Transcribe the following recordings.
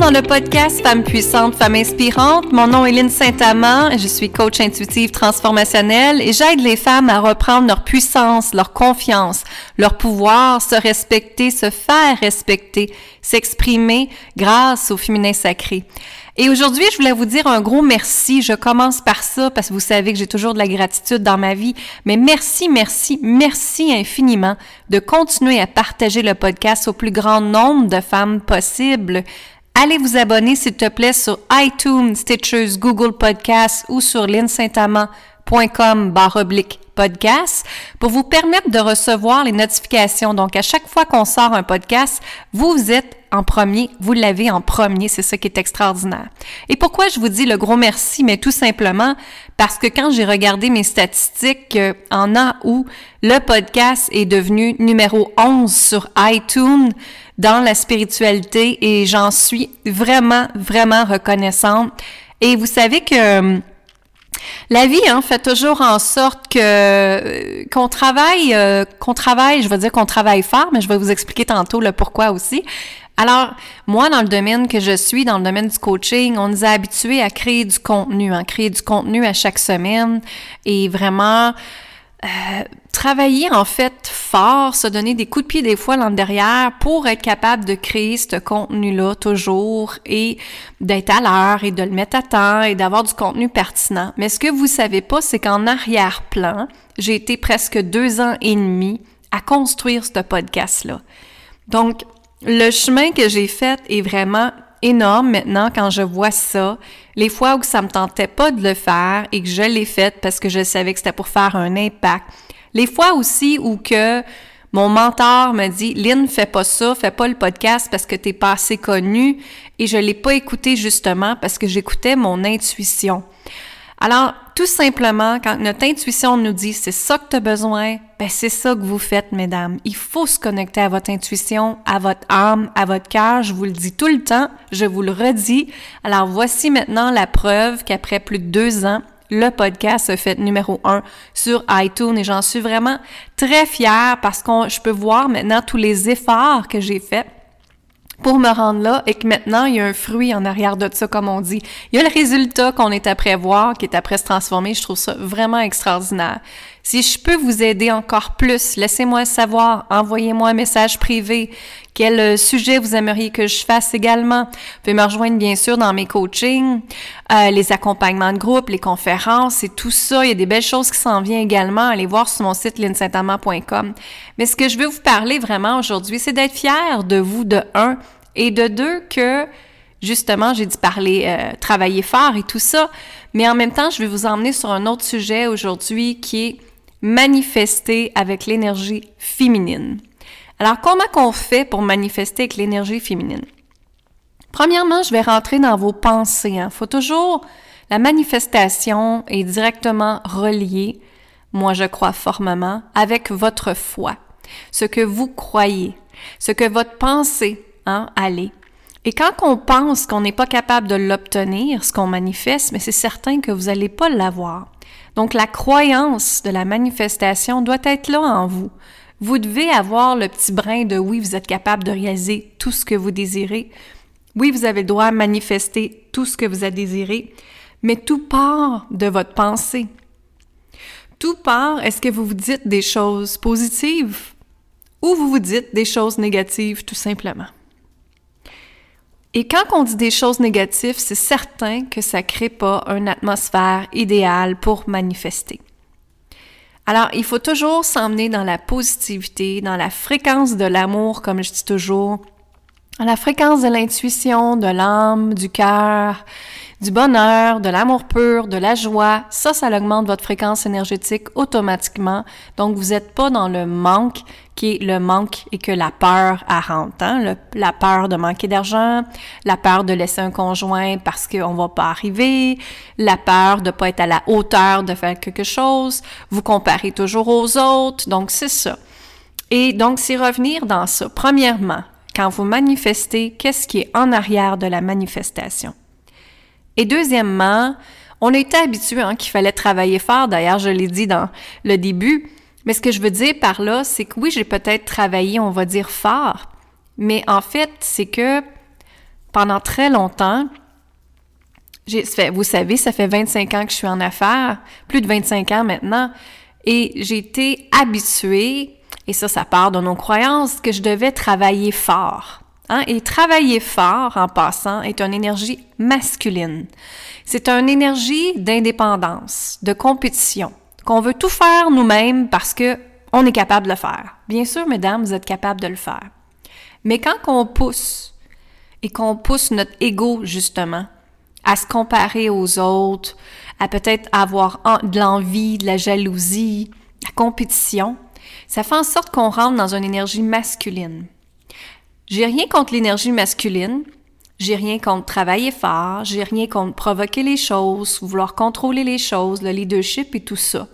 dans le podcast Femmes puissantes, Femmes inspirantes. Mon nom est Lynne Saint-Amand, je suis coach intuitive transformationnelle et j'aide les femmes à reprendre leur puissance, leur confiance, leur pouvoir, se respecter, se faire respecter, s'exprimer grâce au féminin sacré. Et aujourd'hui, je voulais vous dire un gros merci. Je commence par ça parce que vous savez que j'ai toujours de la gratitude dans ma vie. Mais merci, merci, merci infiniment de continuer à partager le podcast au plus grand nombre de femmes possible. Allez vous abonner, s'il te plaît, sur iTunes, Stitchers, Google Podcasts ou sur linsaintamant.com barre oblique podcast pour vous permettre de recevoir les notifications. Donc, à chaque fois qu'on sort un podcast, vous êtes en premier, vous l'avez en premier, c'est ça qui est extraordinaire. Et pourquoi je vous dis le gros merci? Mais tout simplement parce que quand j'ai regardé mes statistiques, euh, en an où le podcast est devenu numéro 11 sur iTunes dans la spiritualité et j'en suis vraiment, vraiment reconnaissante. Et vous savez que euh, la vie hein, fait toujours en sorte que euh, qu'on travaille, euh, qu'on travaille, je veux dire qu'on travaille fort, mais je vais vous expliquer tantôt le pourquoi aussi. Alors, moi, dans le domaine que je suis, dans le domaine du coaching, on nous a habitués à créer du contenu, à hein, créer du contenu à chaque semaine et vraiment euh, travailler en fait fort, se donner des coups de pied des fois le derrière pour être capable de créer ce contenu-là toujours et d'être à l'heure et de le mettre à temps et d'avoir du contenu pertinent. Mais ce que vous savez pas, c'est qu'en arrière-plan, j'ai été presque deux ans et demi à construire ce podcast-là. Donc, le chemin que j'ai fait est vraiment énorme maintenant quand je vois ça. Les fois où ça me tentait pas de le faire et que je l'ai fait parce que je savais que c'était pour faire un impact. Les fois aussi où que mon mentor me dit Lynn, fais pas ça, fais pas le podcast parce que t'es pas assez connu et je l'ai pas écouté justement parce que j'écoutais mon intuition. Alors, tout simplement, quand notre intuition nous dit c'est ça que tu as besoin, ben c'est ça que vous faites, mesdames. Il faut se connecter à votre intuition, à votre âme, à votre cœur. Je vous le dis tout le temps, je vous le redis. Alors, voici maintenant la preuve qu'après plus de deux ans, le podcast a fait numéro un sur iTunes et j'en suis vraiment très fière parce que je peux voir maintenant tous les efforts que j'ai faits pour me rendre là et que maintenant, il y a un fruit en arrière de ça, comme on dit. Il y a le résultat qu'on est après voir, qui est après se transformer. Je trouve ça vraiment extraordinaire. Si je peux vous aider encore plus, laissez-moi savoir, envoyez-moi un message privé. Quel euh, sujet vous aimeriez que je fasse également? Vous pouvez me rejoindre bien sûr dans mes coachings, euh, les accompagnements de groupe, les conférences et tout ça. Il y a des belles choses qui s'en viennent également. Allez voir sur mon site linsaintamant.com. Mais ce que je veux vous parler vraiment aujourd'hui, c'est d'être fier de vous de un et de deux que justement, j'ai dit parler, euh, travailler fort et tout ça, mais en même temps, je vais vous emmener sur un autre sujet aujourd'hui qui est manifester avec l'énergie féminine. Alors, comment qu'on fait pour manifester avec l'énergie féminine? Premièrement, je vais rentrer dans vos pensées. Il hein. faut toujours... La manifestation est directement reliée, moi je crois formellement, avec votre foi, ce que vous croyez, ce que votre pensée hein, allait. Et quand on pense qu'on n'est pas capable de l'obtenir, ce qu'on manifeste, mais c'est certain que vous n'allez pas l'avoir. Donc la croyance de la manifestation doit être là en vous. Vous devez avoir le petit brin de oui, vous êtes capable de réaliser tout ce que vous désirez. Oui, vous avez le droit à manifester tout ce que vous avez désiré, mais tout part de votre pensée. Tout part, est-ce que vous vous dites des choses positives ou vous vous dites des choses négatives tout simplement? Et quand on dit des choses négatives, c'est certain que ça crée pas une atmosphère idéale pour manifester. Alors, il faut toujours s'emmener dans la positivité, dans la fréquence de l'amour, comme je dis toujours, dans la fréquence de l'intuition, de l'âme, du cœur, du bonheur, de l'amour pur, de la joie. Ça, ça augmente votre fréquence énergétique automatiquement. Donc, vous n'êtes pas dans le manque, qui est le manque et que la peur à hein? la peur de manquer d'argent, la peur de laisser un conjoint parce qu'on va pas arriver, la peur de pas être à la hauteur de faire quelque chose, vous comparez toujours aux autres, donc c'est ça. Et donc, c'est revenir dans ça. Premièrement, quand vous manifestez, qu'est-ce qui est en arrière de la manifestation? Et deuxièmement, on était habitué hein, qu'il fallait travailler fort. D'ailleurs, je l'ai dit dans le début, mais ce que je veux dire par là, c'est que oui, j'ai peut-être travaillé, on va dire, fort, mais en fait, c'est que pendant très longtemps, vous savez, ça fait 25 ans que je suis en affaires, plus de 25 ans maintenant, et j'ai été habituée, et ça, ça part de nos croyances, que je devais travailler fort. Hein? Et travailler fort, en passant, est une énergie masculine. C'est une énergie d'indépendance, de compétition, qu'on veut tout faire nous-mêmes parce que on est capable de le faire. Bien sûr, mesdames, vous êtes capables de le faire. Mais quand on pousse et qu'on pousse notre ego, justement, à se comparer aux autres, à peut-être avoir de l'envie, de la jalousie, la compétition, ça fait en sorte qu'on rentre dans une énergie masculine. J'ai rien contre l'énergie masculine, j'ai rien contre travailler fort, j'ai rien contre provoquer les choses, vouloir contrôler les choses, le leadership et tout ça.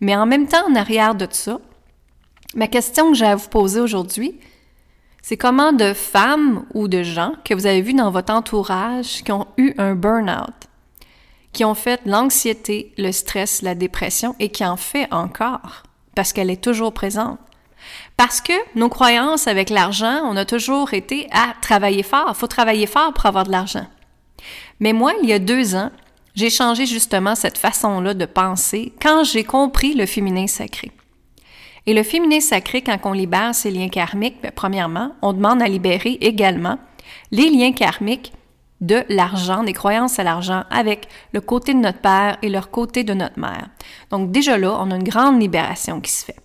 Mais en même temps, en arrière de ça, ma question que j'ai à vous poser aujourd'hui, c'est comment de femmes ou de gens que vous avez vus dans votre entourage qui ont eu un burn-out, qui ont fait l'anxiété, le stress, la dépression et qui en fait encore, parce qu'elle est toujours présente? Parce que nos croyances avec l'argent, on a toujours été à travailler fort. Il faut travailler fort pour avoir de l'argent. Mais moi, il y a deux ans, j'ai changé justement cette façon-là de penser quand j'ai compris le féminin sacré. Et le féminin sacré, quand on libère ces liens karmiques, bien, premièrement, on demande à libérer également les liens karmiques de l'argent, des croyances à l'argent avec le côté de notre père et leur côté de notre mère. Donc déjà là, on a une grande libération qui se fait.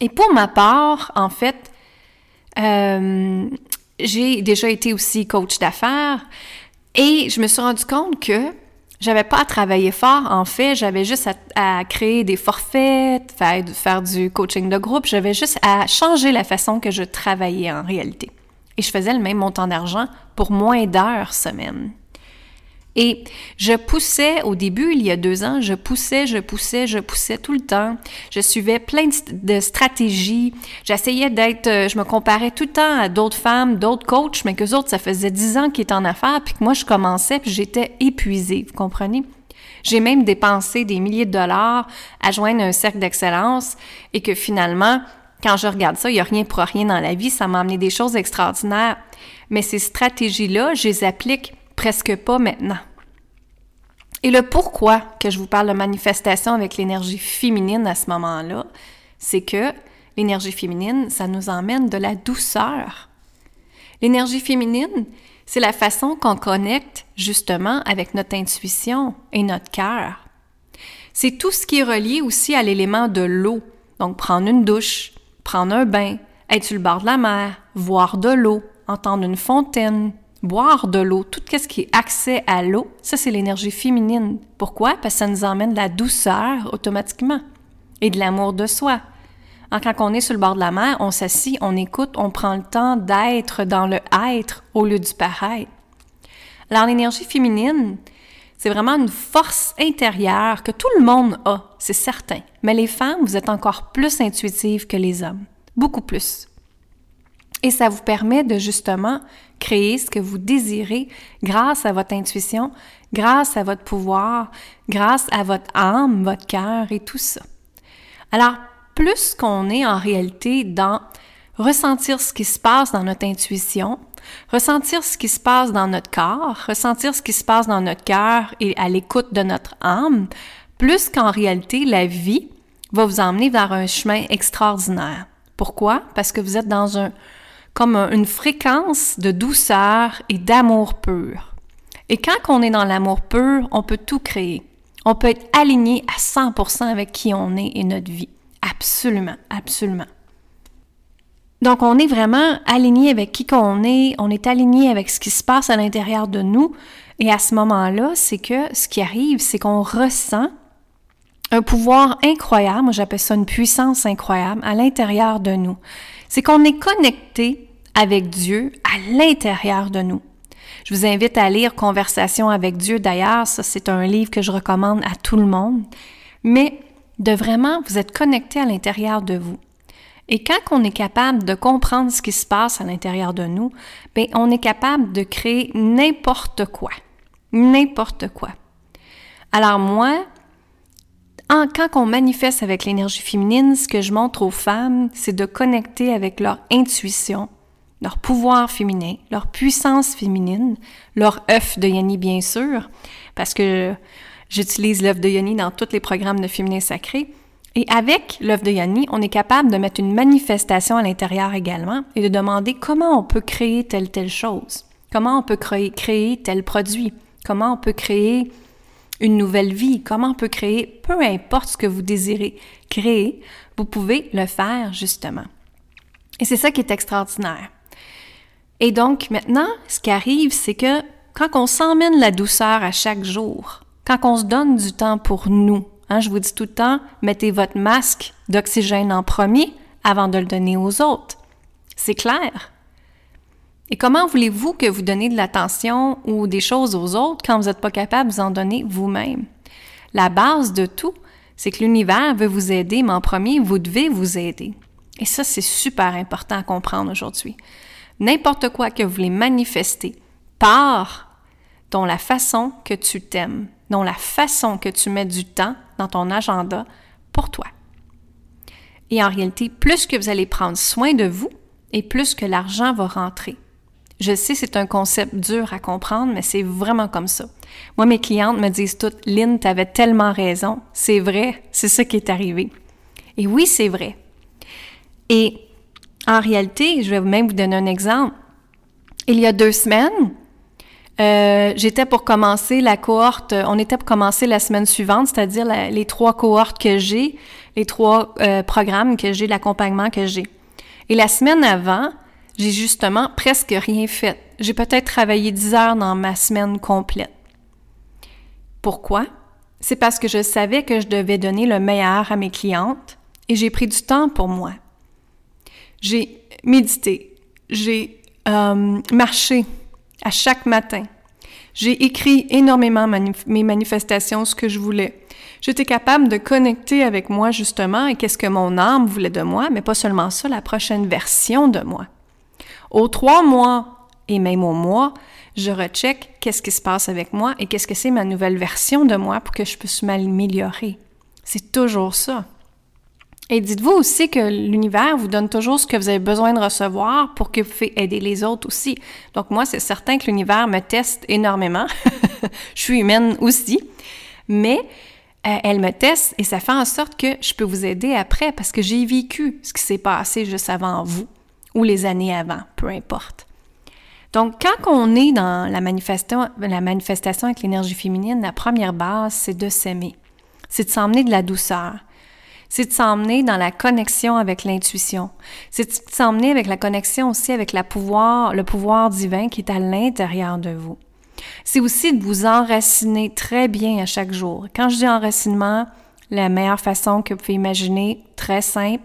Et pour ma part, en fait, euh, j'ai déjà été aussi coach d'affaires et je me suis rendu compte que j'avais pas à travailler fort, en fait, j'avais juste à, créer des forfaits, faire, faire du coaching de groupe, j'avais juste à changer la façon que je travaillais en réalité. Et je faisais le même montant d'argent pour moins d'heures semaine. Et je poussais au début, il y a deux ans, je poussais, je poussais, je poussais tout le temps. Je suivais plein de, stratégies. J'essayais d'être, euh, je me comparais tout le temps à d'autres femmes, d'autres coachs, mais que autres, ça faisait dix ans qu'ils étaient en affaires, puis que moi, je commençais, puis j'étais épuisée, vous comprenez? J'ai même dépensé des milliers de dollars à joindre un cercle d'excellence et que finalement, quand je regarde ça, il n'y a rien pour rien dans la vie, ça m'a amené des choses extraordinaires. Mais ces stratégies-là, je les applique presque pas maintenant. Et le pourquoi que je vous parle de manifestation avec l'énergie féminine à ce moment-là, c'est que l'énergie féminine, ça nous emmène de la douceur. L'énergie féminine, c'est la façon qu'on connecte justement avec notre intuition et notre cœur. C'est tout ce qui est relié aussi à l'élément de l'eau. Donc prendre une douche, prendre un bain, être sur le bord de la mer, voir de l'eau, entendre une fontaine, boire de l'eau, tout ce qui est accès à l'eau, ça c'est l'énergie féminine. Pourquoi? Parce que ça nous emmène de la douceur automatiquement et de l'amour de soi. quand on est sur le bord de la mer, on s'assit, on écoute, on prend le temps d'être dans le être au lieu du paraître. Alors l'énergie féminine, c'est vraiment une force intérieure que tout le monde a, c'est certain. Mais les femmes, vous êtes encore plus intuitives que les hommes, beaucoup plus. Et ça vous permet de justement créer ce que vous désirez grâce à votre intuition, grâce à votre pouvoir, grâce à votre âme, votre cœur et tout ça. Alors, plus qu'on est en réalité dans ressentir ce qui se passe dans notre intuition, ressentir ce qui se passe dans notre corps, ressentir ce qui se passe dans notre cœur et à l'écoute de notre âme, plus qu'en réalité la vie va vous emmener vers un chemin extraordinaire. Pourquoi? Parce que vous êtes dans un, comme une fréquence de douceur et d'amour pur. Et quand on est dans l'amour pur, on peut tout créer. On peut être aligné à 100% avec qui on est et notre vie. Absolument, absolument. Donc, on est vraiment aligné avec qui qu'on est, on est aligné avec ce qui se passe à l'intérieur de nous. Et à ce moment-là, c'est que ce qui arrive, c'est qu'on ressent un pouvoir incroyable, moi j'appelle ça une puissance incroyable à l'intérieur de nous. C'est qu'on est connecté avec Dieu à l'intérieur de nous. Je vous invite à lire Conversation avec Dieu. D'ailleurs, ça, c'est un livre que je recommande à tout le monde. Mais de vraiment vous être connecté à l'intérieur de vous. Et quand on est capable de comprendre ce qui se passe à l'intérieur de nous, bien, on est capable de créer n'importe quoi. N'importe quoi. Alors moi, quand on manifeste avec l'énergie féminine, ce que je montre aux femmes, c'est de connecter avec leur intuition, leur pouvoir féminin, leur puissance féminine, leur œuf de Yoni bien sûr, parce que j'utilise l'œuf de Yoni dans tous les programmes de féminin sacré. Et avec l'œuf de Yoni, on est capable de mettre une manifestation à l'intérieur également et de demander comment on peut créer telle telle chose, comment on peut créer, créer tel produit, comment on peut créer une nouvelle vie, comment on peut créer, peu importe ce que vous désirez créer, vous pouvez le faire justement. Et c'est ça qui est extraordinaire. Et donc maintenant, ce qui arrive, c'est que quand on s'emmène la douceur à chaque jour, quand on se donne du temps pour nous, hein, je vous dis tout le temps, mettez votre masque d'oxygène en premier avant de le donner aux autres. C'est clair? Et comment voulez-vous que vous donnez de l'attention ou des choses aux autres quand vous n'êtes pas capable de vous en donner vous-même? La base de tout, c'est que l'univers veut vous aider, mais en premier, vous devez vous aider. Et ça, c'est super important à comprendre aujourd'hui. N'importe quoi que vous voulez manifester part dans la façon que tu t'aimes, dans la façon que tu mets du temps dans ton agenda pour toi. Et en réalité, plus que vous allez prendre soin de vous, et plus que l'argent va rentrer. Je sais, c'est un concept dur à comprendre, mais c'est vraiment comme ça. Moi, mes clientes me disent toutes, Lynn, avais tellement raison. C'est vrai, c'est ça qui est arrivé. Et oui, c'est vrai. Et en réalité, je vais même vous donner un exemple. Il y a deux semaines, euh, j'étais pour commencer la cohorte, on était pour commencer la semaine suivante, c'est-à-dire les trois cohortes que j'ai, les trois euh, programmes que j'ai, l'accompagnement que j'ai. Et la semaine avant, j'ai justement presque rien fait. J'ai peut-être travaillé 10 heures dans ma semaine complète. Pourquoi? C'est parce que je savais que je devais donner le meilleur à mes clientes et j'ai pris du temps pour moi. J'ai médité, j'ai euh, marché à chaque matin. J'ai écrit énormément mes manifestations, ce que je voulais. J'étais capable de connecter avec moi justement et qu'est-ce que mon âme voulait de moi, mais pas seulement ça, la prochaine version de moi. Aux trois mois et même au mois, je recheck qu'est-ce qui se passe avec moi et qu'est-ce que c'est ma nouvelle version de moi pour que je puisse m'améliorer. C'est toujours ça. Et dites-vous aussi que l'univers vous donne toujours ce que vous avez besoin de recevoir pour que vous puissiez aider les autres aussi. Donc moi, c'est certain que l'univers me teste énormément. je suis humaine aussi. Mais euh, elle me teste et ça fait en sorte que je peux vous aider après parce que j'ai vécu ce qui s'est passé juste avant vous ou les années avant, peu importe. Donc, quand on est dans la manifestation, la manifestation avec l'énergie féminine, la première base, c'est de s'aimer. C'est de s'emmener de la douceur. C'est de s'emmener dans la connexion avec l'intuition. C'est de s'emmener avec la connexion aussi avec la pouvoir, le pouvoir divin qui est à l'intérieur de vous. C'est aussi de vous enraciner très bien à chaque jour. Quand je dis enracinement, la meilleure façon que vous pouvez imaginer, très simple,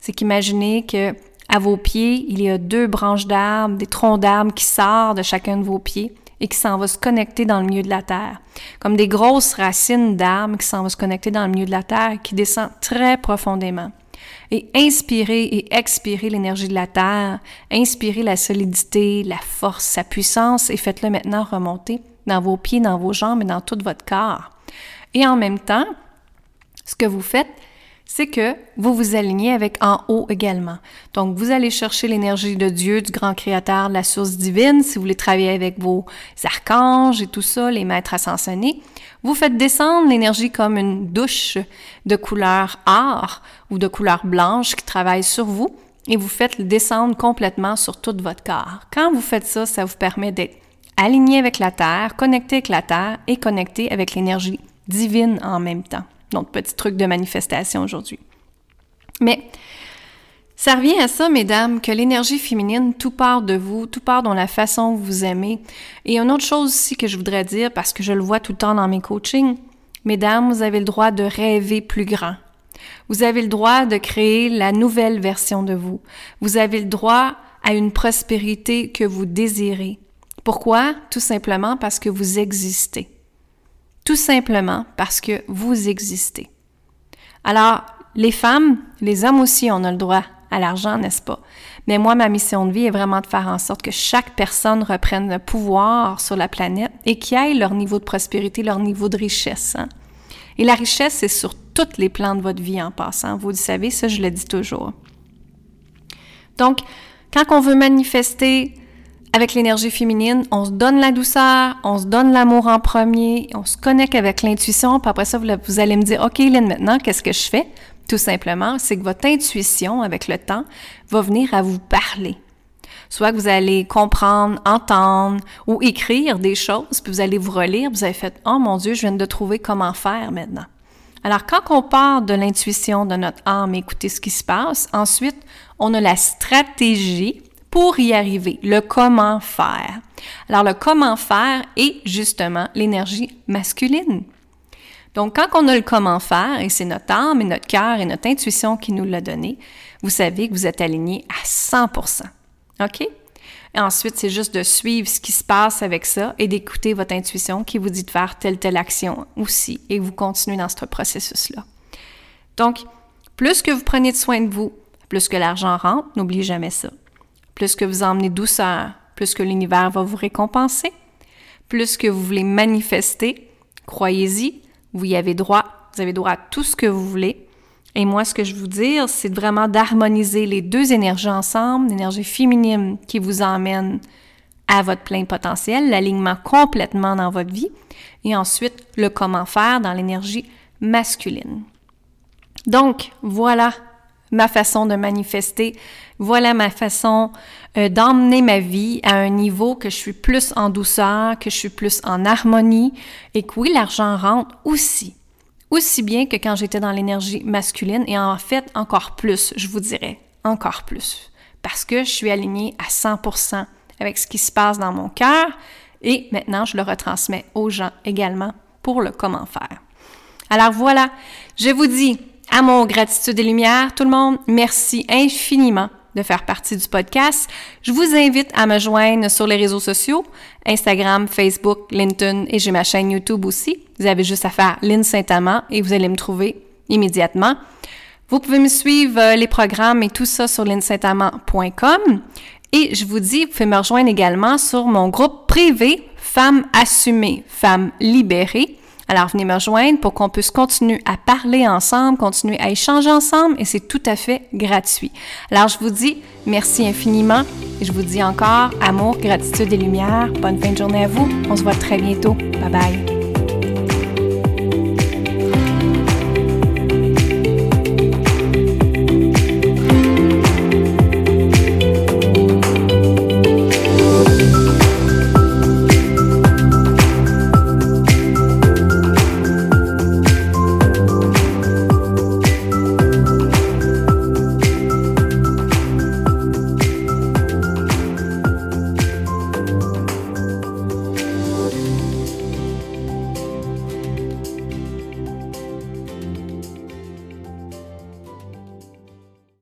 c'est qu'imaginer que à vos pieds, il y a deux branches d'arbres, des troncs d'arbres qui sortent de chacun de vos pieds et qui s'en vont se connecter dans le milieu de la terre. Comme des grosses racines d'arbres qui s'en vont se connecter dans le milieu de la terre, qui descendent très profondément. Et inspirez et expirez l'énergie de la terre, inspirez la solidité, la force, sa puissance et faites-le maintenant remonter dans vos pieds, dans vos jambes et dans tout votre corps. Et en même temps, ce que vous faites, c'est que vous vous alignez avec en haut également. Donc, vous allez chercher l'énergie de Dieu, du grand créateur, de la source divine, si vous voulez travailler avec vos archanges et tout ça, les maîtres ascensionnés. Vous faites descendre l'énergie comme une douche de couleur or ou de couleur blanche qui travaille sur vous et vous faites descendre complètement sur tout votre corps. Quand vous faites ça, ça vous permet d'être aligné avec la Terre, connecté avec la Terre et connecté avec l'énergie divine en même temps. Donc, petit truc de manifestation aujourd'hui. Mais ça revient à ça, mesdames, que l'énergie féminine, tout part de vous, tout part dans la façon que vous aimez. Et une autre chose aussi que je voudrais dire, parce que je le vois tout le temps dans mes coachings, mesdames, vous avez le droit de rêver plus grand. Vous avez le droit de créer la nouvelle version de vous. Vous avez le droit à une prospérité que vous désirez. Pourquoi? Tout simplement parce que vous existez. Tout simplement parce que vous existez. Alors, les femmes, les hommes aussi, on a le droit à l'argent, n'est-ce pas? Mais moi, ma mission de vie est vraiment de faire en sorte que chaque personne reprenne le pouvoir sur la planète et qu'ils aille leur niveau de prospérité, leur niveau de richesse. Hein. Et la richesse, c'est sur tous les plans de votre vie en passant. Vous le savez, ça, je le dis toujours. Donc, Quand on veut manifester avec l'énergie féminine, on se donne la douceur, on se donne l'amour en premier, on se connecte avec l'intuition, puis après ça, vous allez me dire, OK, Lynn, maintenant, qu'est-ce que je fais? Tout simplement, c'est que votre intuition, avec le temps, va venir à vous parler. Soit que vous allez comprendre, entendre ou écrire des choses, puis vous allez vous relire, vous avez fait Oh mon Dieu, je viens de trouver comment faire maintenant. Alors, quand on part de l'intuition de notre âme écouter ce qui se passe, ensuite, on a la stratégie pour y arriver, le comment faire. Alors, le comment faire est justement l'énergie masculine. Donc, quand on a le comment faire, et c'est notre âme et notre cœur et notre intuition qui nous l'a donné, vous savez que vous êtes aligné à 100% OK? Ensuite, c'est juste de suivre ce qui se passe avec ça et d'écouter votre intuition qui vous dit de faire telle, telle action aussi et vous continuez dans ce processus-là. Donc, plus que vous prenez soin de vous, plus que l'argent rentre, n'oubliez jamais ça. Plus que vous emmenez douceur, plus que l'univers va vous récompenser. Plus que vous voulez manifester, croyez-y, vous y avez droit, vous avez droit à tout ce que vous voulez et moi, ce que je veux dire, c'est vraiment d'harmoniser les deux énergies ensemble, l'énergie féminine qui vous emmène à votre plein potentiel, l'alignement complètement dans votre vie, et ensuite le comment faire dans l'énergie masculine. Donc, voilà ma façon de manifester, voilà ma façon euh, d'emmener ma vie à un niveau que je suis plus en douceur, que je suis plus en harmonie, et que oui, l'argent rentre aussi aussi bien que quand j'étais dans l'énergie masculine et en fait encore plus, je vous dirais, encore plus. Parce que je suis alignée à 100% avec ce qui se passe dans mon cœur et maintenant je le retransmets aux gens également pour le comment faire. Alors voilà, je vous dis à mon gratitude et lumière, tout le monde, merci infiniment de faire partie du podcast. Je vous invite à me joindre sur les réseaux sociaux, Instagram, Facebook, LinkedIn et j'ai ma chaîne YouTube aussi. Vous avez juste à faire Lynn Saint-Amand et vous allez me trouver immédiatement. Vous pouvez me suivre euh, les programmes et tout ça sur linsaintamant.com. Et je vous dis, vous pouvez me rejoindre également sur mon groupe privé Femmes assumées, Femmes libérées. Alors, venez me rejoindre pour qu'on puisse continuer à parler ensemble, continuer à échanger ensemble et c'est tout à fait gratuit. Alors, je vous dis merci infiniment et je vous dis encore amour, gratitude et lumière. Bonne fin de journée à vous. On se voit très bientôt. Bye bye.